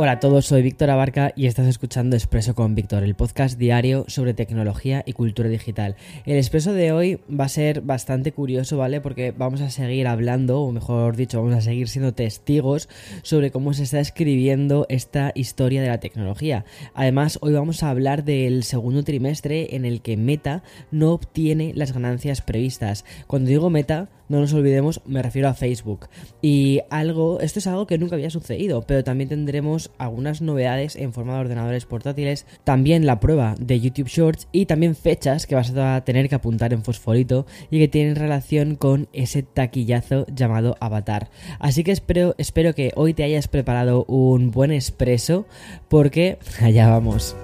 Hola a todos, soy Víctor Abarca y estás escuchando Expreso con Víctor, el podcast diario sobre tecnología y cultura digital. El expreso de hoy va a ser bastante curioso, ¿vale? Porque vamos a seguir hablando, o mejor dicho, vamos a seguir siendo testigos sobre cómo se está escribiendo esta historia de la tecnología. Además, hoy vamos a hablar del segundo trimestre en el que Meta no obtiene las ganancias previstas. Cuando digo Meta, no nos olvidemos, me refiero a Facebook. Y algo, esto es algo que nunca había sucedido, pero también tendremos algunas novedades en forma de ordenadores portátiles, también la prueba de YouTube Shorts y también fechas que vas a tener que apuntar en fosforito y que tienen relación con ese taquillazo llamado Avatar. Así que espero, espero que hoy te hayas preparado un buen expreso porque allá vamos.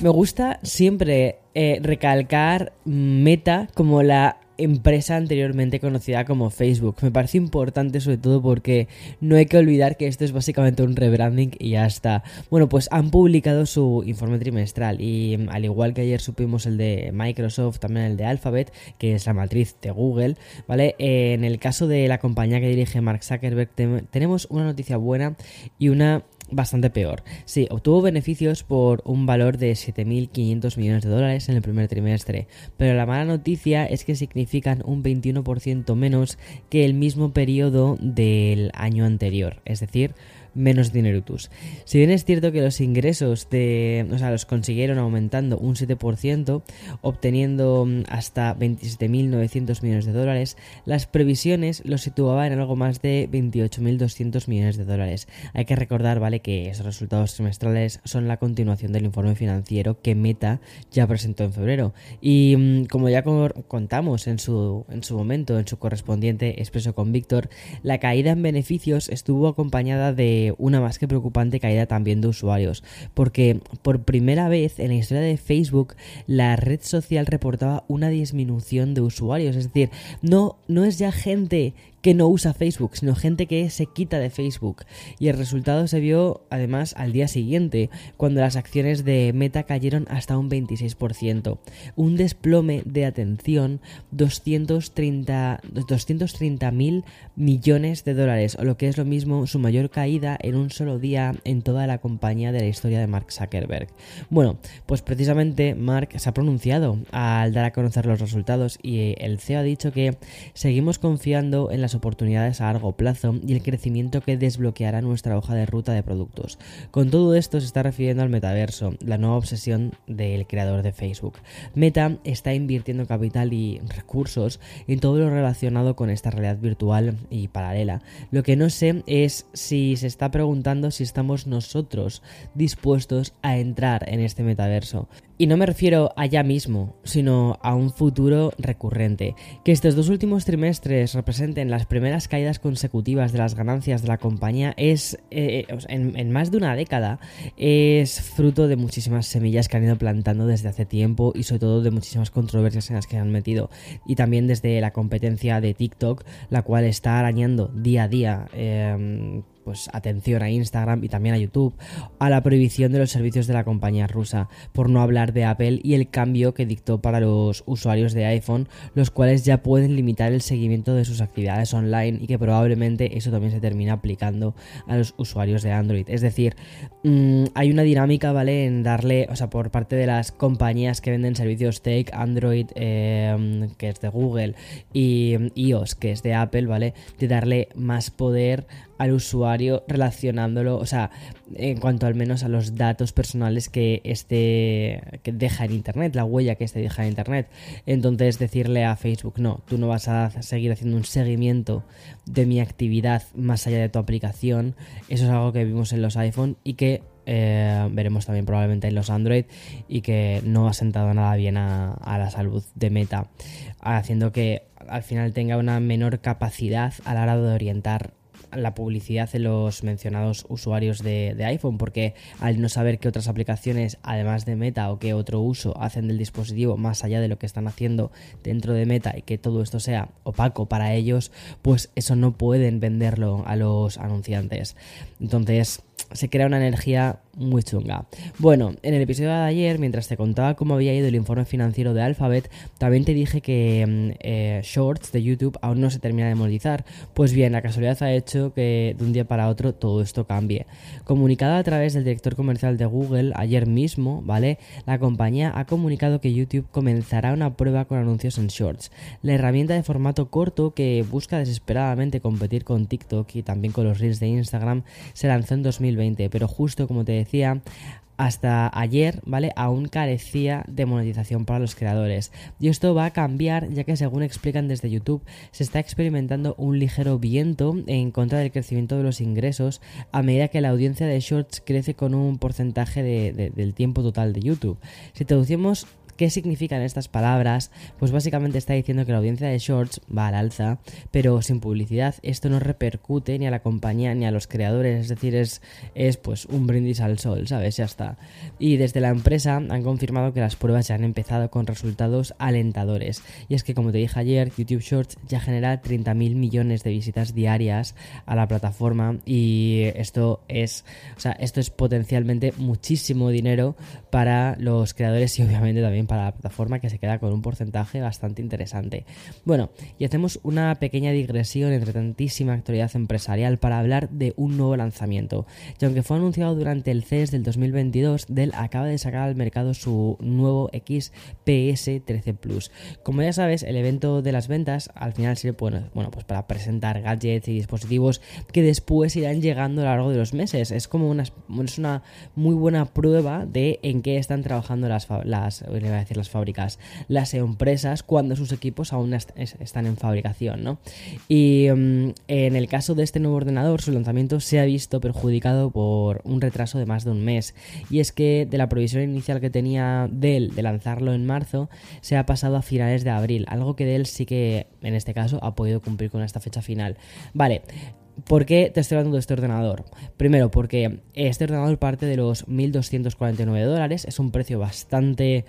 Me gusta siempre eh, recalcar Meta como la empresa anteriormente conocida como Facebook. Me parece importante sobre todo porque no hay que olvidar que esto es básicamente un rebranding y ya está. Bueno, pues han publicado su informe trimestral y mm, al igual que ayer supimos el de Microsoft, también el de Alphabet, que es la matriz de Google, ¿vale? en el caso de la compañía que dirige Mark Zuckerberg tenemos una noticia buena y una bastante peor. Sí, obtuvo beneficios por un valor de 7.500 millones de dólares en el primer trimestre, pero la mala noticia es que significan un 21% menos que el mismo periodo del año anterior, es decir, menos dineritus. Si bien es cierto que los ingresos de, o sea, los consiguieron aumentando un 7%, obteniendo mm, hasta 27.900 millones de dólares, las previsiones los situaban en algo más de 28.200 millones de dólares. Hay que recordar, ¿vale?, que esos resultados trimestrales son la continuación del informe financiero que Meta ya presentó en febrero. Y mm, como ya contamos en su, en su momento, en su correspondiente expreso con Víctor, la caída en beneficios estuvo acompañada de una más que preocupante caída también de usuarios, porque por primera vez en la historia de Facebook la red social reportaba una disminución de usuarios, es decir, no, no es ya gente que no usa Facebook, sino gente que se quita de Facebook. Y el resultado se vio además al día siguiente, cuando las acciones de Meta cayeron hasta un 26%. Un desplome de atención 230 mil millones de dólares, o lo que es lo mismo su mayor caída en un solo día en toda la compañía de la historia de Mark Zuckerberg. Bueno, pues precisamente Mark se ha pronunciado al dar a conocer los resultados y el CEO ha dicho que seguimos confiando en la oportunidades a largo plazo y el crecimiento que desbloqueará nuestra hoja de ruta de productos. Con todo esto se está refiriendo al metaverso, la nueva obsesión del creador de Facebook. Meta está invirtiendo capital y recursos en todo lo relacionado con esta realidad virtual y paralela. Lo que no sé es si se está preguntando si estamos nosotros dispuestos a entrar en este metaverso. Y no me refiero a ya mismo, sino a un futuro recurrente. Que estos dos últimos trimestres representen las primeras caídas consecutivas de las ganancias de la compañía es, eh, eh, en, más de una década, es fruto de muchísimas semillas que han ido plantando desde hace tiempo y sobre todo de muchísimas controversias en las que se han metido. Y también desde la competencia de TikTok, la cual está arañando día a día. Em, pues atención a Instagram y también a YouTube, a la prohibición de los servicios de la compañía rusa, por no hablar de Apple y el cambio que dictó para los usuarios de iPhone, los cuales ya pueden limitar el seguimiento de sus actividades online y que probablemente eso también se termina aplicando a los usuarios de Android. Es decir, mm, hay una dinámica, ¿vale? En darle, o sea, por parte de las compañías que venden servicios Take, Android, em, que es de Google, y iOS, que es de Apple, ¿vale? De darle más poder al usuario relacionándolo, o sea, en cuanto al menos a los datos personales que este que deja en internet, la huella que este deja en internet. Entonces decirle a Facebook, no, tú no vas a seguir haciendo un seguimiento de mi actividad más allá de tu aplicación. Eso es algo que vimos en los iPhone y que eh, veremos también probablemente en los Android y que no ha sentado nada bien a, a la salud de Meta, haciendo que al final tenga una menor capacidad a la hora de orientar la publicidad de los mencionados usuarios de, iPhone, porque al no saber qué otras aplicaciones, además de Meta o qué otro uso hacen del dispositivo más allá de lo que están haciendo dentro de Meta y que todo esto sea opaco para ellos, pues eso no pueden venderlo a los anunciantes. Entonces se crea una energía muy chunga. Bueno, en el episodio de ayer, mientras te contaba cómo había ido el informe financiero de Alphabet, también te dije que mm, eh, Shorts de YouTube aún no se termina de monetizar. Pues bien, la casualidad ha hecho que de un día para otro todo esto cambie. Comunicada a través del director comercial de Google ayer mismo, ¿vale? La compañía ha comunicado que YouTube comenzará una prueba con anuncios en Shorts, la herramienta de formato corto que busca desesperadamente competir con TikTok y también con los Reels de Instagram se lanzó en 2020, pero justo como te decía, hasta ayer, ¿vale? Aún carecía de monetización para los creadores. Y esto va a cambiar ya que según explican desde YouTube, se está experimentando un ligero viento en contra del crecimiento de los ingresos a medida que la audiencia de Shorts crece con un porcentaje del tiempo total de YouTube. Si traducimos ¿Qué significan estas palabras? Pues básicamente está diciendo que la audiencia de Shorts va al alza, pero sin publicidad esto no repercute ni a la compañía ni a los creadores, es decir, es, es pues un brindis al sol, ¿sabes? Ya está. Y desde la empresa han confirmado que las pruebas ya han empezado con resultados alentadores. Y es que como te dije ayer, YouTube Shorts ya genera 30.000 millones de visitas diarias a la plataforma y esto es, o sea, esto es potencialmente muchísimo dinero para los creadores y obviamente también para la plataforma que se queda con un porcentaje bastante interesante. Bueno, y hacemos una pequeña digresión entre tantísima actualidad empresarial para hablar de un nuevo lanzamiento. Y aunque fue anunciado durante el CES del 2022, Dell acaba de sacar al mercado su nuevo XPS 13 Plus. Como ya sabes, el evento de las ventas al final sirve bueno, bueno, pues para presentar gadgets y dispositivos que después irán llegando a lo largo de los meses. Es como una, es una muy buena prueba de en qué están trabajando las, las decir las fábricas, las empresas cuando sus equipos aún están en fabricación, ¿no? Y mm, en el caso de este nuevo ordenador, su lanzamiento se ha visto perjudicado por un retraso de más de un mes. Y es que de la previsión inicial que tenía Dell de lanzarlo en marzo, se ha pasado a finales de abril, algo que Dell sí que en este caso ha podido cumplir con esta fecha final. Vale, ¿Por qué te estoy hablando de este ordenador? Primero, porque este ordenador parte de los 1.249 dólares, es un precio bastante,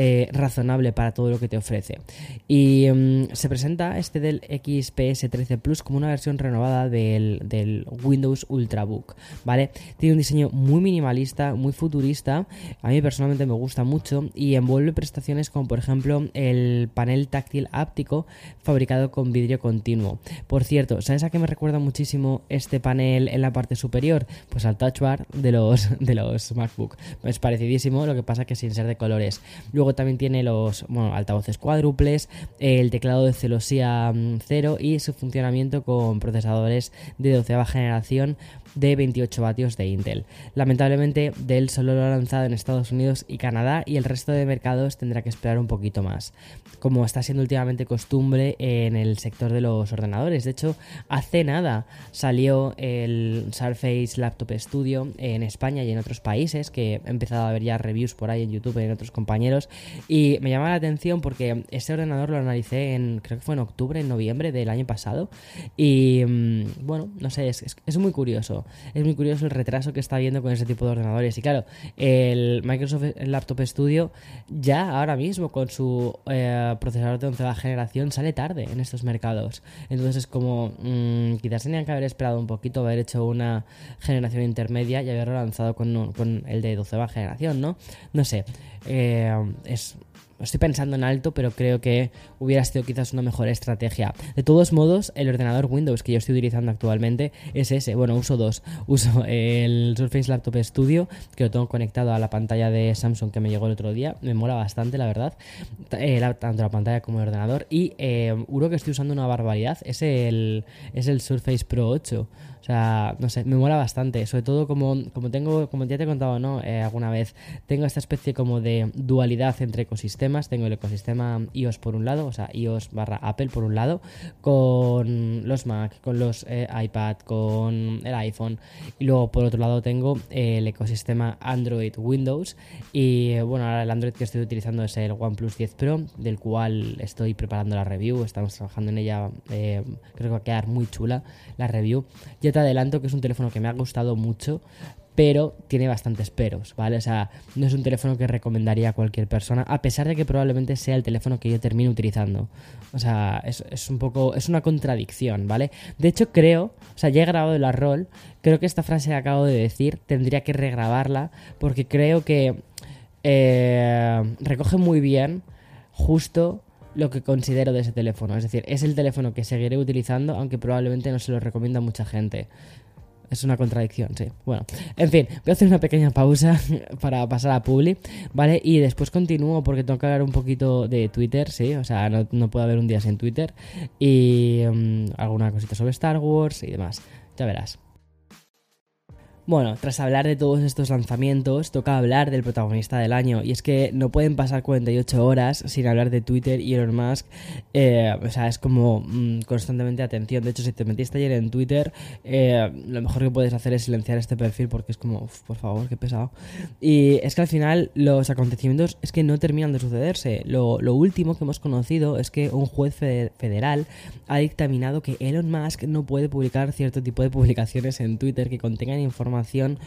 eh, razonable para todo lo que te ofrece. Y mm, se presenta este del XPS 13 Plus como una versión renovada del, Windows Ultrabook, ¿vale? Tiene un diseño muy minimalista, muy futurista, a mí personalmente me gusta mucho y envuelve prestaciones como por ejemplo el panel táctil áptico fabricado con vidrio continuo. Por cierto, ¿sabes a qué me recuerda muchísimo este panel en la parte superior? Pues al touch bar de los, de los MacBook. Es parecidísimo, lo que pasa que sin ser de colores. Luego también tiene los altavoces cuádruples, el teclado de celosía 0 mm, y su funcionamiento con procesadores de doceava generación de 28 vatios de Intel. Lamentablemente Dell solo lo ha lanzado en Estados Unidos y Canadá y el resto de mercados tendrá que esperar un poquito más, como está siendo últimamente costumbre en el sector de los ordenadores. De hecho, hace nada salió el Surface Laptop Studio en España y en otros países, que he empezado a ver ya reviews por ahí en YouTube y en otros compañeros, y me llama la atención porque este ordenador lo analicé en, creo que fue en octubre, en noviembre del año pasado, y mm, bueno, no sé, es muy curioso es muy curioso el retraso que está habiendo con ese tipo de ordenadores. Y claro, el Microsoft Laptop Studio ya ahora mismo con su eh, procesador de onceava generación sale tarde en estos mercados. Entonces es como, mm, quizás tenían que haber esperado un poquito, haber hecho una generación intermedia y haberlo lanzado con, con el de doceava generación, ¿no? No sé, eh, es estoy pensando en alto, pero creo que hubiera sido quizás una mejor estrategia. De todos modos, el ordenador Windows que yo estoy utilizando actualmente es ese. Bueno, uso dos. Uso el Surface Laptop Studio, que lo tengo conectado a la pantalla de Samsung que me llegó el otro día. Me mola bastante, la verdad. Eh, tanto la pantalla como el ordenador. Y eh, uno que estoy usando una barbaridad es el, es el Surface Pro 8. O sea, no sé, me mola bastante. Sobre todo como, como tengo, como ya te he contado, ¿no? Eh, alguna vez, tengo esta especie como de dualidad entre Tengo el ecosistema iOS por un lado, o sea, iOS barra Apple por un lado, con los Mac, con los eh, iPad, con el iPhone. Y luego por otro lado tengo el ecosistema Android Windows. Y eh, bueno, ahora el Android que estoy utilizando es el OnePlus 10 Pro, del cual estoy preparando la review. Estamos trabajando en ella. creo que va a quedar muy chula la review. Ya te adelanto que es un teléfono que me ha gustado mucho pero tiene bastantes peros, ¿vale? O sea, no es un teléfono que recomendaría a cualquier persona, a pesar de que probablemente sea el teléfono que yo termine utilizando. O sea, es, un poco, es una contradicción, ¿vale? De hecho, creo, o sea, ya he grabado el rol, creo que esta frase que acabo de decir tendría que regrabarla, porque creo que eh, recoge muy bien justo lo que considero de ese teléfono. Es decir, es el teléfono que seguiré utilizando, aunque probablemente no se lo recomienda a mucha gente. Es una contradicción, sí. Bueno, en fin, voy a hacer una pequeña pausa para pasar a Publi, ¿vale? Y después continúo porque tengo que hablar un poquito de Twitter, sí. O sea, no, puedo haber un día sin Twitter. Y mm, alguna cosita sobre Star Wars y demás. Ya verás. Bueno, tras hablar de todos estos lanzamientos, toca hablar del protagonista del año. Y es que no pueden pasar 48 horas sin hablar de Twitter y Elon Musk. Eh, o sea, es como mm, constantemente atención. De hecho, si te metiste ayer en Twitter, eh, lo mejor que puedes hacer es silenciar este perfil porque es como, por favor, qué pesado. Y es que al final los acontecimientos es que no terminan de sucederse. Lo, lo último que hemos conocido es que un juez federal ha dictaminado que Elon Musk no puede publicar cierto tipo de publicaciones en Twitter que contengan información información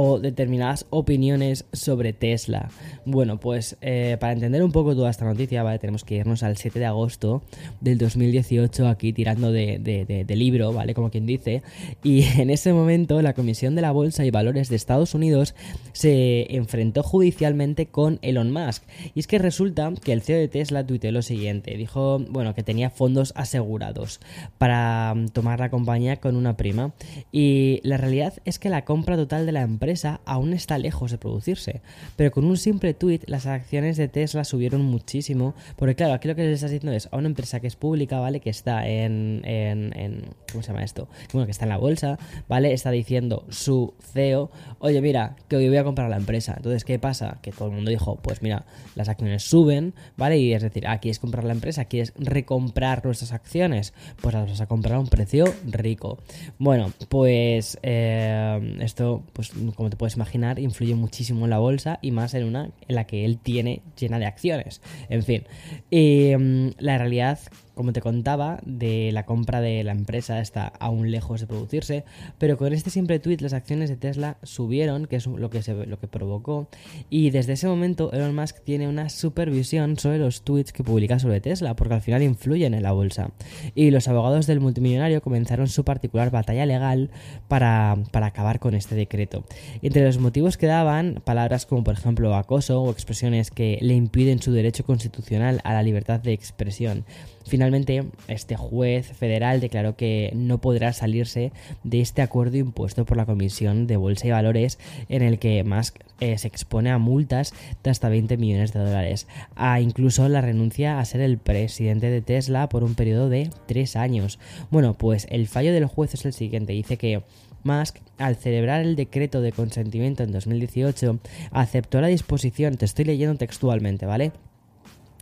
o determinadas opiniones sobre Tesla. Bueno, pues eh, para entender un poco toda esta noticia, ¿vale? Tenemos que irnos al 7 de agosto del 2018 aquí tirando de, libro, ¿vale? Como quien dice. Y en ese momento la Comisión de la Bolsa y Valores de Estados Unidos se enfrentó judicialmente con Elon Musk. Y es que resulta que el CEO de Tesla tuiteó lo siguiente. Dijo, bueno, que tenía fondos asegurados para mm, tomar la compañía con una prima. Y la realidad es que la compra total de la empresa aún está lejos de producirse. Pero con un simple tweet las acciones de Tesla subieron muchísimo. Porque claro, aquí lo que les estás diciendo es a una empresa que es pública, ¿vale? Que está en, en, en ¿cómo se llama esto? Bueno, que está en la bolsa, ¿vale? Está diciendo su CEO, oye, mira, que hoy voy a comprar la empresa. Entonces, ¿qué pasa? Que todo el mundo dijo, pues mira, las acciones suben, ¿vale? Y es decir, ah, ¿quieres comprar la empresa? ¿Quieres recomprar nuestras acciones? Pues las vas a comprar a un precio rico. Bueno, pues... Eh, esto, pues como te puedes imaginar, influye muchísimo en la bolsa y más en una en la que él tiene llena de acciones. En fin, mm, la realidad como te contaba, de la compra de la empresa está aún lejos de producirse, pero con este simple tweet las acciones de Tesla subieron, que es lo que, se, lo que provocó, y desde ese momento Elon Musk tiene una supervisión sobre los tweets que publica sobre Tesla, porque al final influyen en la bolsa. Y los abogados del multimillonario comenzaron su particular batalla legal para, para acabar con este decreto. Entre los motivos que daban, palabras como por ejemplo acoso o expresiones que le impiden su derecho constitucional a la libertad de expresión. Finalmente, este juez federal declaró que no podrá salirse de este acuerdo impuesto por la Comisión de Bolsa y Valores en el que Musk eh, se expone a multas de hasta 20 millones de dólares, a incluso la renuncia a ser el presidente de Tesla por un periodo de tres años. Bueno, pues el fallo del juez es el siguiente, dice que Musk, al celebrar el decreto de consentimiento en 2018, aceptó la disposición, te estoy leyendo textualmente, ¿vale?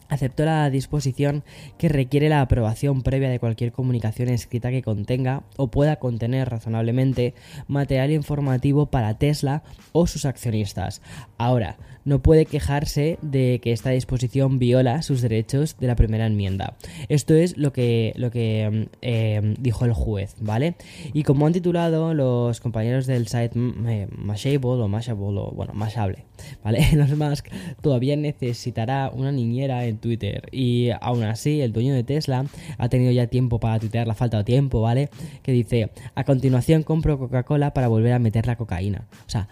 Aceptó la disposición que requiere la aprobación previa de cualquier comunicación escrita que contenga o pueda contener razonablemente material informativo para Tesla o sus accionistas. Ahora, no puede quejarse de que esta disposición viola sus derechos de la primera enmienda. Esto es lo que, lo que mm, eh, dijo el juez, ¿vale? Y como han titulado los compañeros del site eh, Mashable o Mashable o bueno, Mashable, ¿vale? Los Musk todavía necesitará una niñera en Twitter y aún así el dueño de Tesla ha tenido ya tiempo para tuitear, la falta de tiempo, ¿vale? Que dice, a continuación compro Coca-Cola para volver a meter la cocaína. O sea...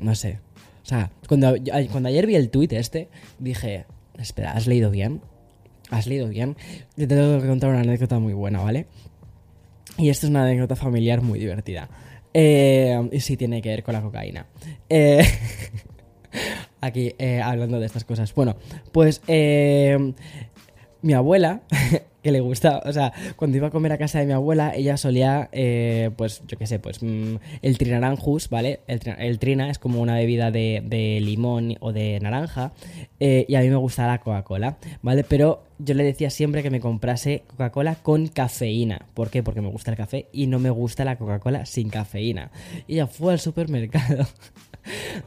no sé. O sea, cuando, cuando ayer vi el tweet este, dije, espera, ¿has leído bien? ¿Has leído bien? Yo te tengo que contar una anécdota muy buena, ¿vale? Y esto es una anécdota familiar muy divertida. Eh, y sí tiene que ver con la cocaína. Eh, aquí eh, hablando de estas cosas. Bueno, pues mi abuela que le gusta, o sea, cuando iba a comer a casa de mi abuela, ella solía, eh, pues, yo qué sé, pues, mm, el trinaranjus, ¿vale? El, trina es como una bebida de, limón o de naranja, eh, y a mí me gusta la Coca-Cola, ¿vale? Pero yo le decía siempre que me comprase Coca-Cola con cafeína. ¿Por qué? Porque me gusta el café y no me gusta la Coca-Cola sin cafeína. Y ella fue al supermercado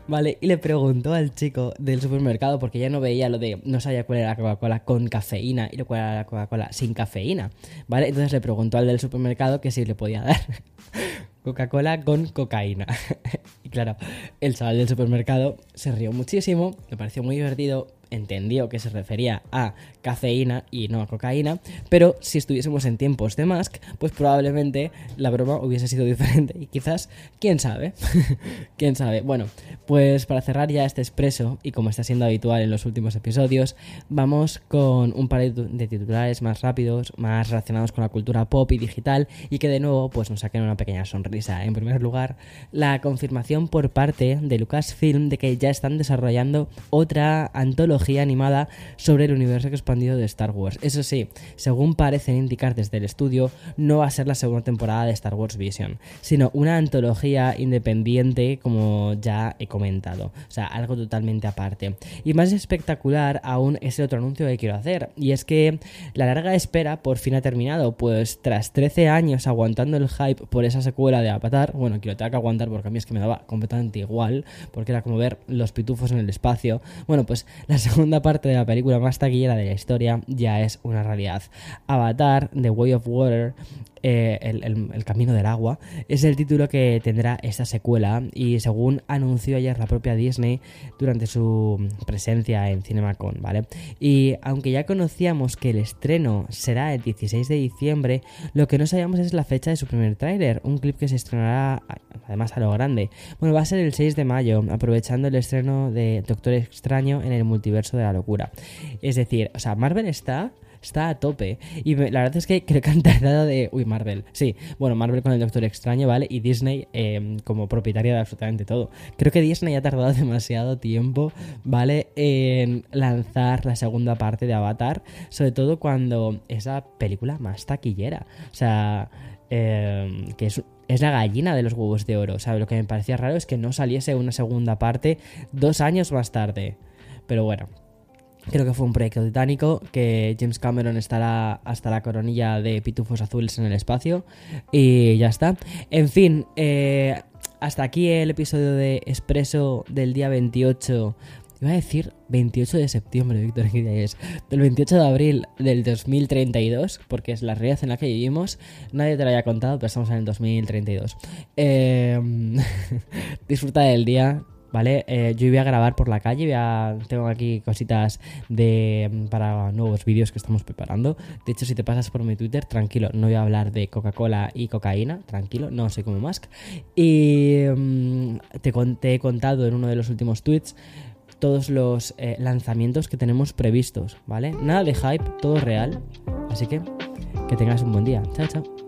Vale, y le preguntó al chico del supermercado, porque ya no veía lo de, no sabía cuál era la Coca-Cola con cafeína y cuál era la Coca-Cola sin cafeína, ¿vale? Entonces le preguntó al del supermercado que si le podía dar. Coca-Cola con cocaína. y claro, el chaval del supermercado se rió muchísimo, me pareció muy divertido entendió que se refería a cafeína y no a cocaína, pero si estuviésemos en tiempos de Musk, pues probablemente la broma hubiese sido diferente y quizás, quién sabe, quién sabe. Bueno, pues para cerrar ya este expreso y como está siendo habitual en los últimos episodios, vamos con un par de titulares más rápidos, más relacionados con la cultura pop y digital y que de nuevo pues nos saquen una pequeña sonrisa. En primer lugar, la confirmación por parte de Lucasfilm de que ya están desarrollando otra antología animada sobre el universo expandido de Star Wars. Eso sí, según parecen indicar desde el estudio, no va a ser la segunda temporada de Star Wars Vision, sino una antología independiente como ya he comentado. O sea, algo totalmente aparte. Y más espectacular aún es el otro anuncio que quiero hacer, y es que la larga espera por fin ha terminado, pues tras 13 años aguantando el hype por esa secuela de Avatar, bueno, quiero tener que aguantar porque a mí es que me daba completamente igual, porque era como ver los pitufos en el espacio. Bueno, pues la segunda parte de la película más taquillera de la historia ya es una realidad. Avatar, The Way of Water, eh, el, Camino del Agua, es el título que tendrá esta secuela y según anunció ayer la propia Disney durante su presencia en CinemaCon, ¿vale? Y aunque ya conocíamos que el estreno será el 16 de diciembre, lo que no sabíamos es la fecha de su primer tráiler, un clip que se estrenará además a lo grande. Bueno, va a ser el 6 de mayo, aprovechando el estreno de Doctor Extraño en el multiverso de la locura. Es decir, o sea, Marvel está está a tope. Y la verdad es que creo que han tardado de... Uy, Marvel. Sí, bueno, Marvel con el Doctor Extraño, ¿vale? Y Disney em, como propietaria de absolutamente todo. Creo que Disney ha tardado demasiado tiempo, ¿vale? En lanzar la segunda parte de Avatar. Sobre todo cuando es la película más taquillera. O sea... Em, que es, es la gallina de los huevos de oro. O sea, lo que me parecía raro es que no saliese una segunda parte dos años más tarde. Pero bueno, Creo que fue un proyecto titánico, que James Cameron estará hasta la coronilla de pitufos azules en el espacio. Y ya está. En fin, eh, hasta aquí el episodio de Expreso del día 28. Iba a decir 28 de septiembre, Víctor, ¿qué día es? Del 28 de abril del 2032, porque es la realidad en la que vivimos. Nadie te lo haya contado, pero estamos en el 2032. Eh, disfruta del día, ¿vale? Eh, yo voy a grabar por la calle, tengo aquí cositas de para nuevos vídeos que estamos preparando. De hecho, si te pasas por mi Twitter, tranquilo, no voy a hablar de Coca-Cola y cocaína, tranquilo, no soy como Musk. Y mm, te, he contado en uno de los últimos tweets todos los eh, lanzamientos que tenemos previstos, ¿vale? Nada de hype, todo real. Así que que tengas un buen día. Chao, chao.